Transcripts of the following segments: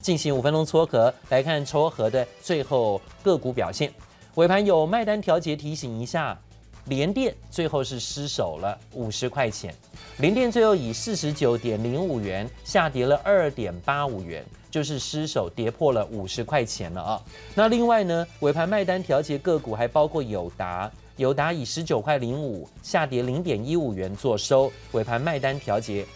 进行五分钟撮合，来看撮合的最后个股表现。尾盘有卖单调节，提醒一下，联电最后是失守了五十块钱，联电最后以四十九点零五元下跌了二点八五元，就是失守跌破了五十块钱了啊。那另外呢，尾盘卖单调节个股还包括友达，友达以十九块零五下跌零点一五元做收，尾盘卖单调节，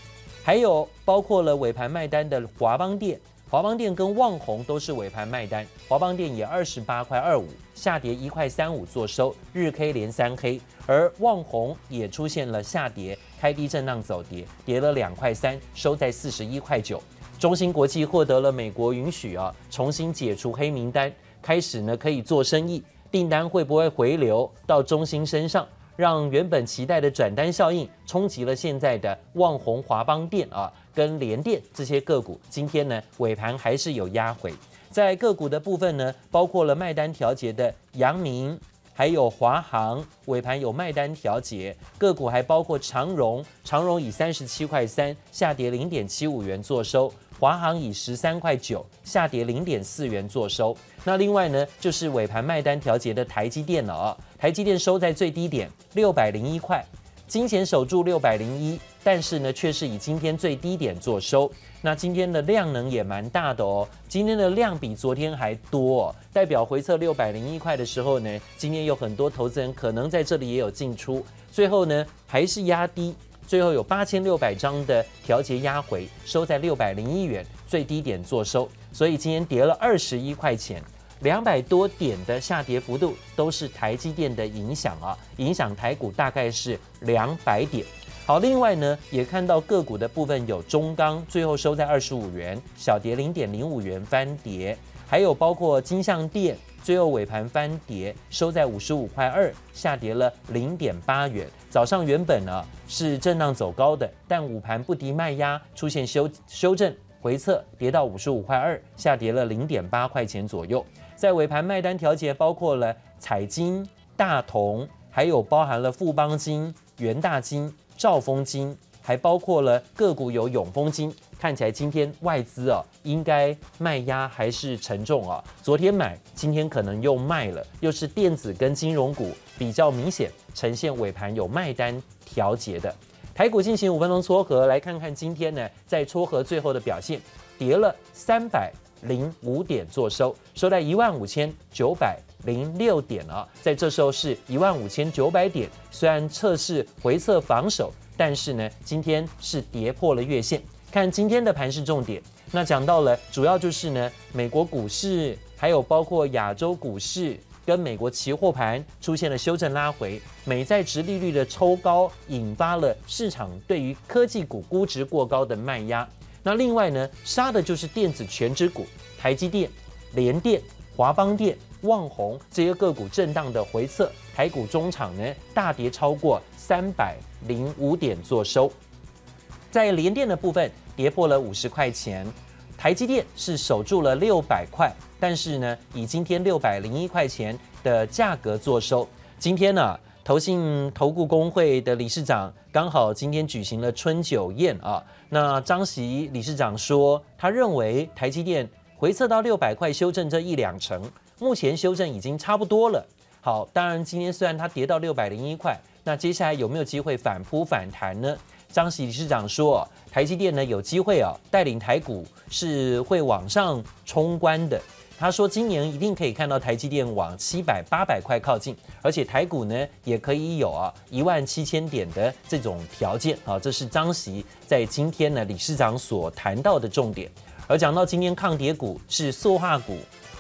还有包括了尾盘卖单的华邦电。华邦电跟旺宏都是尾盘卖单，华邦电也二十八块二五下跌一块三五做收，日 K 连三黑，而旺宏也出现了下跌，开低震荡走跌，跌了两块三，收在四十一块九。中芯国际获得了美国允许啊，重新解除黑名单，开始呢可以做生意，订单会不会回流到中芯身上？让原本期待的转单效应冲击了现在的旺宏、华邦电啊，跟联电这些个股，今天呢尾盘还是有压回。在个股的部分呢，包括了卖单调节的阳明，还有华航，尾盘有卖单调节。个股还包括长荣，长荣以三十七块三下跌零点七五元做收。华航以十三块九下跌零点四元做收。那另外呢，就是尾盘卖单调节的台积电了啊。台积电收在最低点六百零一块，金钱守住六百零一，但是呢，却是以今天最低点做收。那今天的量能也蛮大的哦，今天的量比昨天还多，代表回测六百零一块的时候呢，今天有很多投资人可能在这里也有进出，最后呢还是压低。最后有八千六百张的调节压回，收在六百零一元，最低点做收，所以今天跌了二十一块钱，两百多点的下跌幅度都是台积电的影响啊，影响台股大概是两百点。好，另外呢也看到个股的部分有中钢，最后收在二十五元，小跌零点零五元翻跌，还有包括金像电。最后尾盘翻跌，收在五十五块二，下跌了零点八元。早上原本呢是震荡走高的，但午盘不敌卖压，出现修修正回撤，跌到五十五块二，下跌了零点八块钱左右。在尾盘卖单调节，包括了彩金、大同，还有包含了富邦金、元大金、兆丰金，还包括了个股有永丰金。看起来今天外资啊，应该卖压还是沉重啊。昨天买，今天可能又卖了，又是电子跟金融股比较明显呈现尾盘有卖单调节的。台股进行五分钟撮合，来看看今天呢，在撮合最后的表现，跌了三百零五点做收，收在一万五千九百零六点啊。在这时候是一万五千九百点，虽然测试回测防守，但是呢，今天是跌破了月线。看今天的盘势重点，那讲到了主要就是呢，美国股市还有包括亚洲股市跟美国期货盘出现了修正拉回，美债殖利率的抽高引发了市场对于科技股估值过高的卖压。那另外呢，杀的就是电子全指股，台积电、联电、华邦电、旺宏这些个股震荡的回测，台股中场呢大跌超过三百零五点做收，在联电的部分。跌破了五十块钱，台积电是守住了六百块，但是呢，以今天六百零一块钱的价格做收。今天呢，投信投顾公会的理事长刚好今天举行了春酒宴啊。那张席理事长说，他认为台积电回测到六百块，修正这一两成，目前修正已经差不多了。好，当然今天虽然它跌到六百零一块，那接下来有没有机会反扑反弹呢？张喜理事长说，台积电呢有机会啊，带领台股是会往上冲关的。他说，今年一定可以看到台积电往七百、八百块靠近，而且台股呢也可以有啊一万七千点的这种条件啊。这是张锡在今天呢理事长所谈到的重点。而讲到今天抗跌股是塑化股、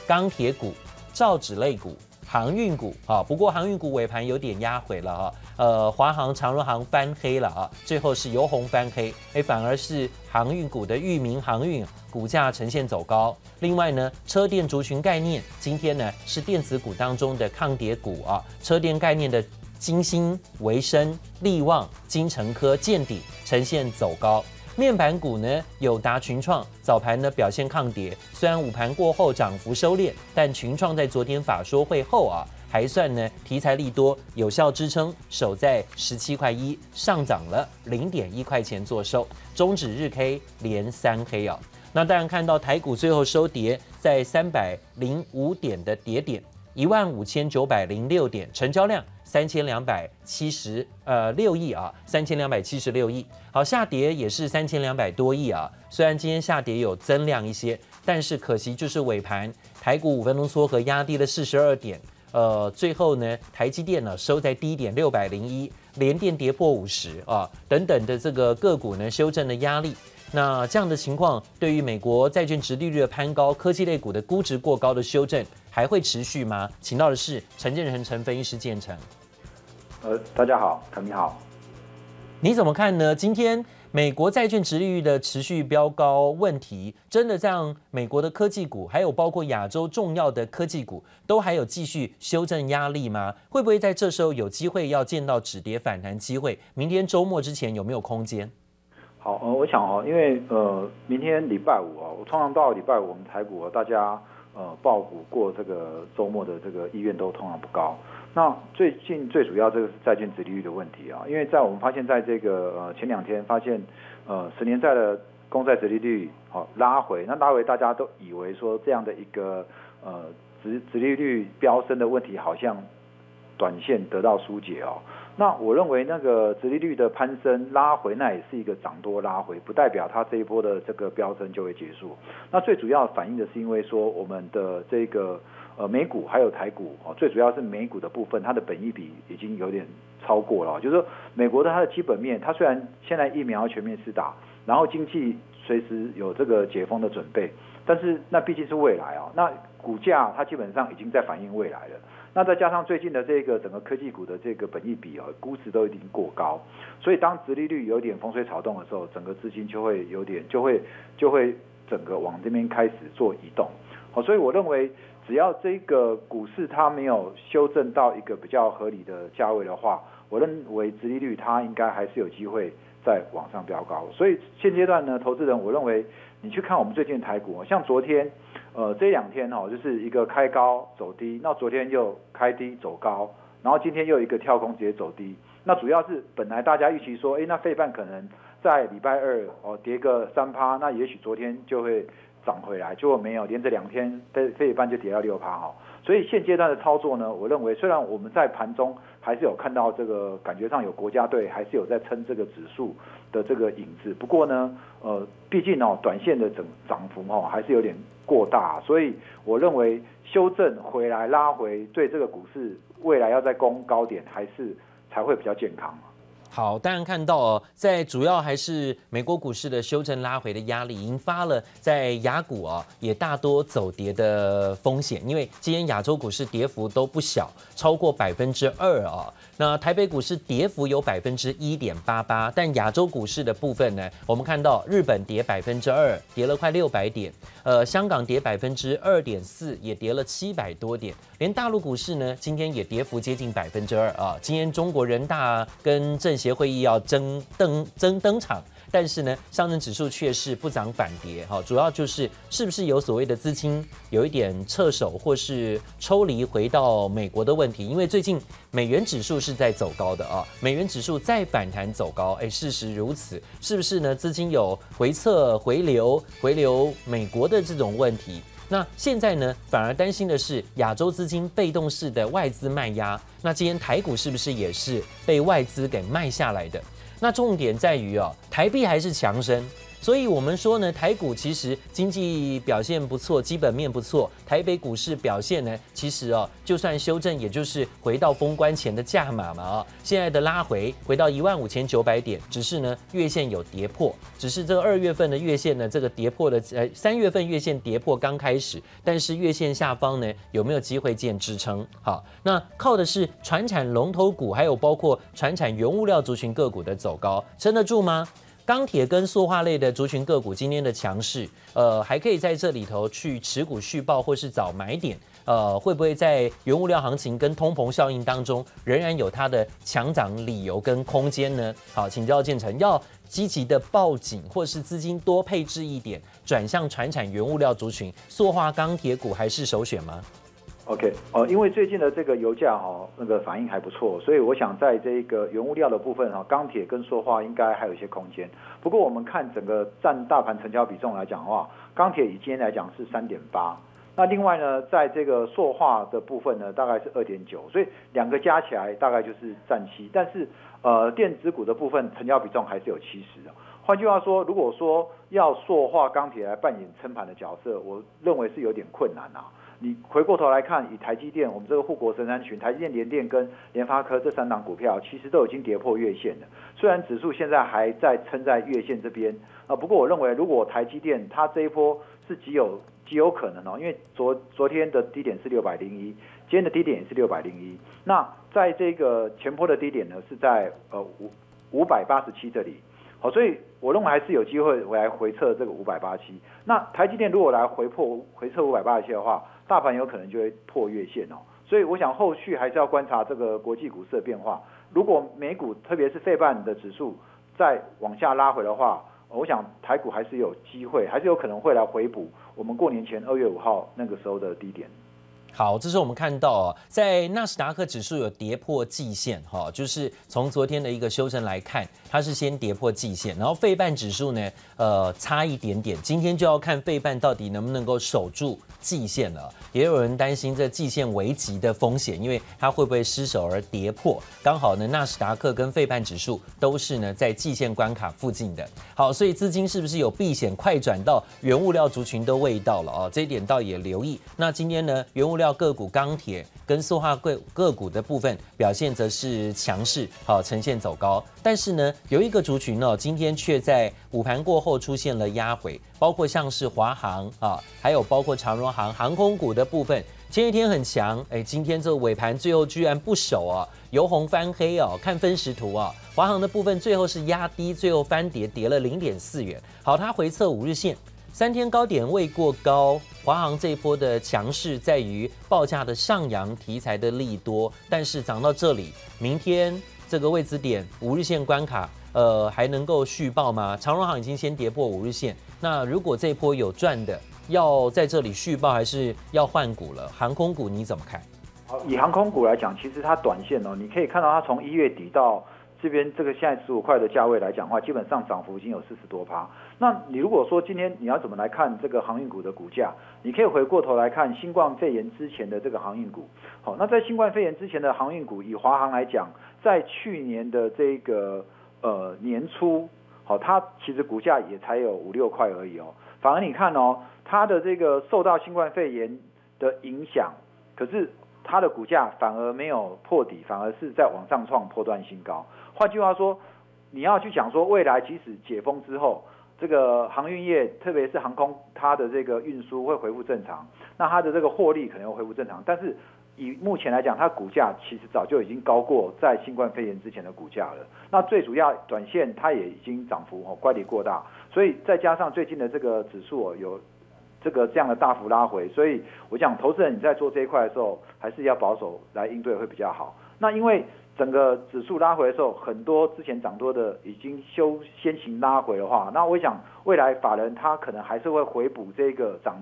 钢铁股、造纸类股。航运股啊，不过航运股尾盘有点压回了哈，呃，华航、长荣航翻黑了啊，最后是由红翻黑，哎，反而是航运股的裕民航运股价呈现走高。另外呢，车电族群概念今天呢是电子股当中的抗跌股啊，车电概念的晶心、维生、力旺、金成科、健鼎呈现走高。面板股呢，有达、群创早盘呢表现抗跌，虽然午盘过后涨幅收敛，但群创在昨天法说会后啊，还算呢题材利多，有效支撑，守在十七块一，上涨了零点一块钱做收，终止日 K 连三黑啊。那当然看到台股最后收跌在三百零五点的跌点，一万五千九百零六点，成交量三千两百七十呃六亿啊，三千两百七十六亿。好，下跌也是三千两百多亿啊。虽然今天下跌有增量一些，但是可惜就是尾盘台股五分钟撮合压低了四十二点。呃，最后呢，台积电呢收在低点六百零一，联电跌破五十啊，等等的这个个股呢修正的压力。那这样的情况，对于美国债券值利率的攀高，科技类股的估值过高的修正，还会持续吗？请到的是陈建仁陈分析师建成。呃，大家好，陈你好。你怎么看呢？今天美国债券值利率的持续飙高问题，真的让美国的科技股，还有包括亚洲重要的科技股，都还有继续修正压力吗？会不会在这时候有机会要见到止跌反弹机会？明天周末之前有没有空间？好，呃，我想哦，因为呃，明天礼拜五啊，我通常到礼拜五我们台股大家呃报股过这个周末的这个意愿都通常不高。那最近最主要这个是债券殖利率的问题啊，因为在我们发现在这个呃前两天发现呃十年债的公债殖利率好拉回，那拉回大家都以为说这样的一个呃殖殖利率飙升的问题好像短线得到疏解哦。那我认为那个殖利率的攀升拉回，那也是一个涨多拉回，不代表它这一波的这个飙升就会结束。那最主要反映的是因为说我们的这个呃美股还有台股哦，最主要是美股的部分，它的本益比已经有点超过了。就是说美国的它的基本面，它虽然现在疫苗全面施打，然后经济随时有这个解封的准备，但是那毕竟是未来啊，那股价它基本上已经在反映未来了。那再加上最近的这个整个科技股的这个本益比啊，估值都已经过高，所以当殖利率有点风吹草动的时候，整个资金就会有点就会就会整个往这边开始做移动。好，所以我认为只要这个股市它没有修正到一个比较合理的价位的话，我认为殖利率它应该还是有机会再往上飙高。所以现阶段呢，投资人我认为你去看我们最近的台股，像昨天。呃，这两天哦，就是一个开高走低，那昨天又开低走高，然后今天又一个跳空直接走低。那主要是本来大家预期说，哎，那费半可能在礼拜二哦跌个三趴，那也许昨天就会涨回来，结果没有，连着两天飞飞一半就跌到六趴哈。所以现阶段的操作呢，我认为虽然我们在盘中还是有看到这个感觉上有国家队还是有在撑这个指数的这个影子，不过呢，呃，毕竟哦，短线的整涨幅哦还是有点。过大，所以我认为修正回来拉回，对这个股市未来要再攻高点，还是才会比较健康。好，当然看到哦，在主要还是美国股市的修正拉回的压力，引发了在亚股啊也大多走跌的风险。因为今天亚洲股市跌幅都不小，超过百分之二啊。那台北股市跌幅有百分之一点八八，但亚洲股市的部分呢，我们看到日本跌百分之二，跌了快六百点。呃，香港跌百分之二点四，也跌了七百多点。连大陆股市呢，今天也跌幅接近百分之二啊。今天中国人大跟政协会议要争登争登场，但是呢，上证指数却是不涨反跌，哈，主要就是是不是有所谓的资金有一点撤手或是抽离回到美国的问题？因为最近美元指数是在走高的啊，美元指数在反弹走高，哎，事实如此，是不是呢？资金有回撤回流回流美国的这种问题？那现在呢，反而担心的是亚洲资金被动式的外资卖压。那今天台股是不是也是被外资给卖下来的？那重点在于哦，台币还是强升。所以，我们说呢，台股其实经济表现不错，基本面不错。台北股市表现呢，其实哦，就算修正，也就是回到封关前的价码嘛啊。现在的拉回回到一万五千九百点，只是呢月线有跌破，只是这个二月份的月线呢，这个跌破的呃三月份月线跌破刚开始，但是月线下方呢有没有机会见支撑？好，那靠的是传产龙头股，还有包括传产原物料族群个股的走高，撑得住吗？钢铁跟塑化类的族群个股今天的强势，呃，还可以在这里头去持股续报或是找买点，呃，会不会在原物料行情跟通膨效应当中，仍然有它的强涨理由跟空间呢？好，请教建成，要积极的报警或是资金多配置一点，转向传产原物料族群，塑化钢铁股还是首选吗？OK，哦，因为最近的这个油价哈，那个反应还不错，所以我想在这个原物料的部分哈，钢铁跟塑化应该还有一些空间。不过我们看整个占大盘成交比重来讲的话，钢铁以今天来讲是三点八。那另外呢，在这个塑化的部分呢，大概是二点九，所以两个加起来大概就是占七。但是呃，电子股的部分成交比重还是有七十的。换句话说，如果说要塑化钢铁来扮演撑盘的角色，我认为是有点困难啊。你回过头来看，以台积电，我们这个护国神山群，台积电、联电跟联发科这三档股票，其实都已经跌破月线了。虽然指数现在还在撑在月线这边啊，不过我认为，如果台积电它这一波是极有极有可能哦，因为昨昨天的低点是六百零一，今天的低点也是六百零一。那在这个前波的低点呢，是在呃五五百八十七这里。好，所以我认为还是有机会回来回测这个五百八十七。那台积电如果来回破回测五百八十七的话，大盘有可能就会破月线哦。所以我想后续还是要观察这个国际股市的变化。如果美股特别是费半的指数再往下拉回的话，我想台股还是有机会，还是有可能会来回补我们过年前二月五号那个时候的低点。好，这是我们看到啊，在纳斯达克指数有跌破季线哈，就是从昨天的一个修正来看，它是先跌破季线，然后费半指数呢，呃，差一点点，今天就要看费半到底能不能够守住季线了。也有人担心这季线危急的风险，因为它会不会失守而跌破？刚好呢，纳斯达克跟费半指数都是呢在季线关卡附近的。好，所以资金是不是有避险快转到原物料族群的味道了啊？这一点倒也留意。那今天呢，原物料。到个股钢铁跟塑化个个股的部分表现则是强势，好呈现走高。但是呢，有一个族群呢，今天却在午盘过后出现了压回，包括像是华航啊，还有包括长荣航航空股的部分，前一天很强，哎，今天这尾盘最后居然不守啊，由红翻黑哦。看分时图啊，华航的部分最后是压低，最后翻跌，跌了零点四元。好，它回测五日线。三天高点未过高，华航这一波的强势在于报价的上扬，题材的利多，但是涨到这里，明天这个位置点五日线关卡，呃，还能够续抱吗？长荣航已经先跌破五日线，那如果这一波有赚的，要在这里续抱，还是要换股了？航空股你怎么看？好，以航空股来讲，其实它短线哦，你可以看到它从一月底到。这边这个现在十五块的价位来讲的话，基本上涨幅已经有四十多趴。那你如果说今天你要怎么来看这个航运股的股价，你可以回过头来看新冠肺炎之前的这个航运股。好，那在新冠肺炎之前的航运股，以华航来讲，在去年的这个呃年初，好，它其实股价也才有五六块而已哦。反而你看哦，它的这个受到新冠肺炎的影响，可是。它的股价反而没有破底，反而是在往上创波段新高。换句话说，你要去讲说未来即使解封之后，这个航运业，特别是航空，它的这个运输会恢复正常，那它的这个获利可能会恢复正常。但是以目前来讲，它股价其实早就已经高过在新冠肺炎之前的股价了。那最主要短线它也已经涨幅哦，乖离过大，所以再加上最近的这个指数哦有。这个这样的大幅拉回，所以我想投资人你在做这一块的时候，还是要保守来应对会比较好。那因为整个指数拉回的时候，很多之前涨多的已经修先行拉回的话，那我想未来法人他可能还是会回补这个涨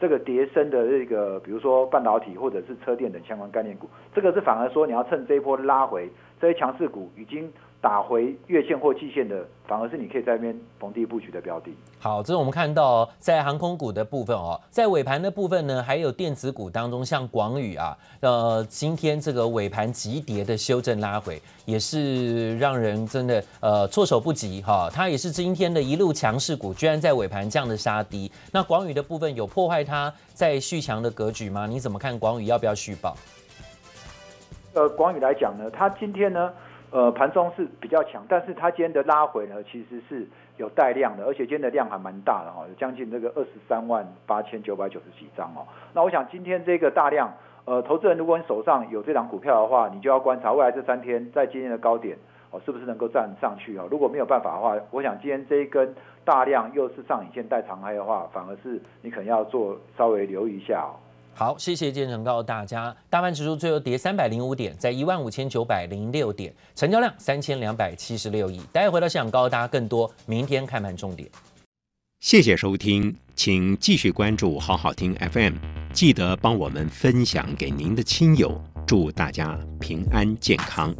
这个跌升的这个，比如说半导体或者是车电等相关概念股，这个是反而说你要趁这一波拉回，这些强势股已经。打回月线或季线的，反而是你可以在那边逢低布局的标的。好，这是我们看到在航空股的部分哦，在尾盘的部分呢，还有电子股当中，像广宇啊，呃，今天这个尾盘急跌的修正拉回，也是让人真的呃措手不及哈。它也是今天的一路强势股，居然在尾盘这样的杀低。那广宇的部分有破坏它在续强的格局吗？你怎么看广宇要不要续报？呃，广宇来讲呢，它今天呢。呃，盘中是比较强，但是它今天的拉回呢，其实是有带量的，而且今天的量还蛮大的哈，有将近这个二十三万八千九百九十几张哦。那我想今天这个大量，呃，投资人如果你手上有这档股票的话，你就要观察未来这三天在今天的高点哦，是不是能够站上去哦？如果没有办法的话，我想今天这一根大量又是上影线带长黑的话，反而是你可能要做稍微留意一下哦。好，谢谢建成告诉大家，大盘指数最后跌三百零五点，在一万五千九百零六点，成交量三千两百七十六亿。待会回到现场告诉大家更多明天开盘重点。谢谢收听，请继续关注好好听 FM，记得帮我们分享给您的亲友，祝大家平安健康。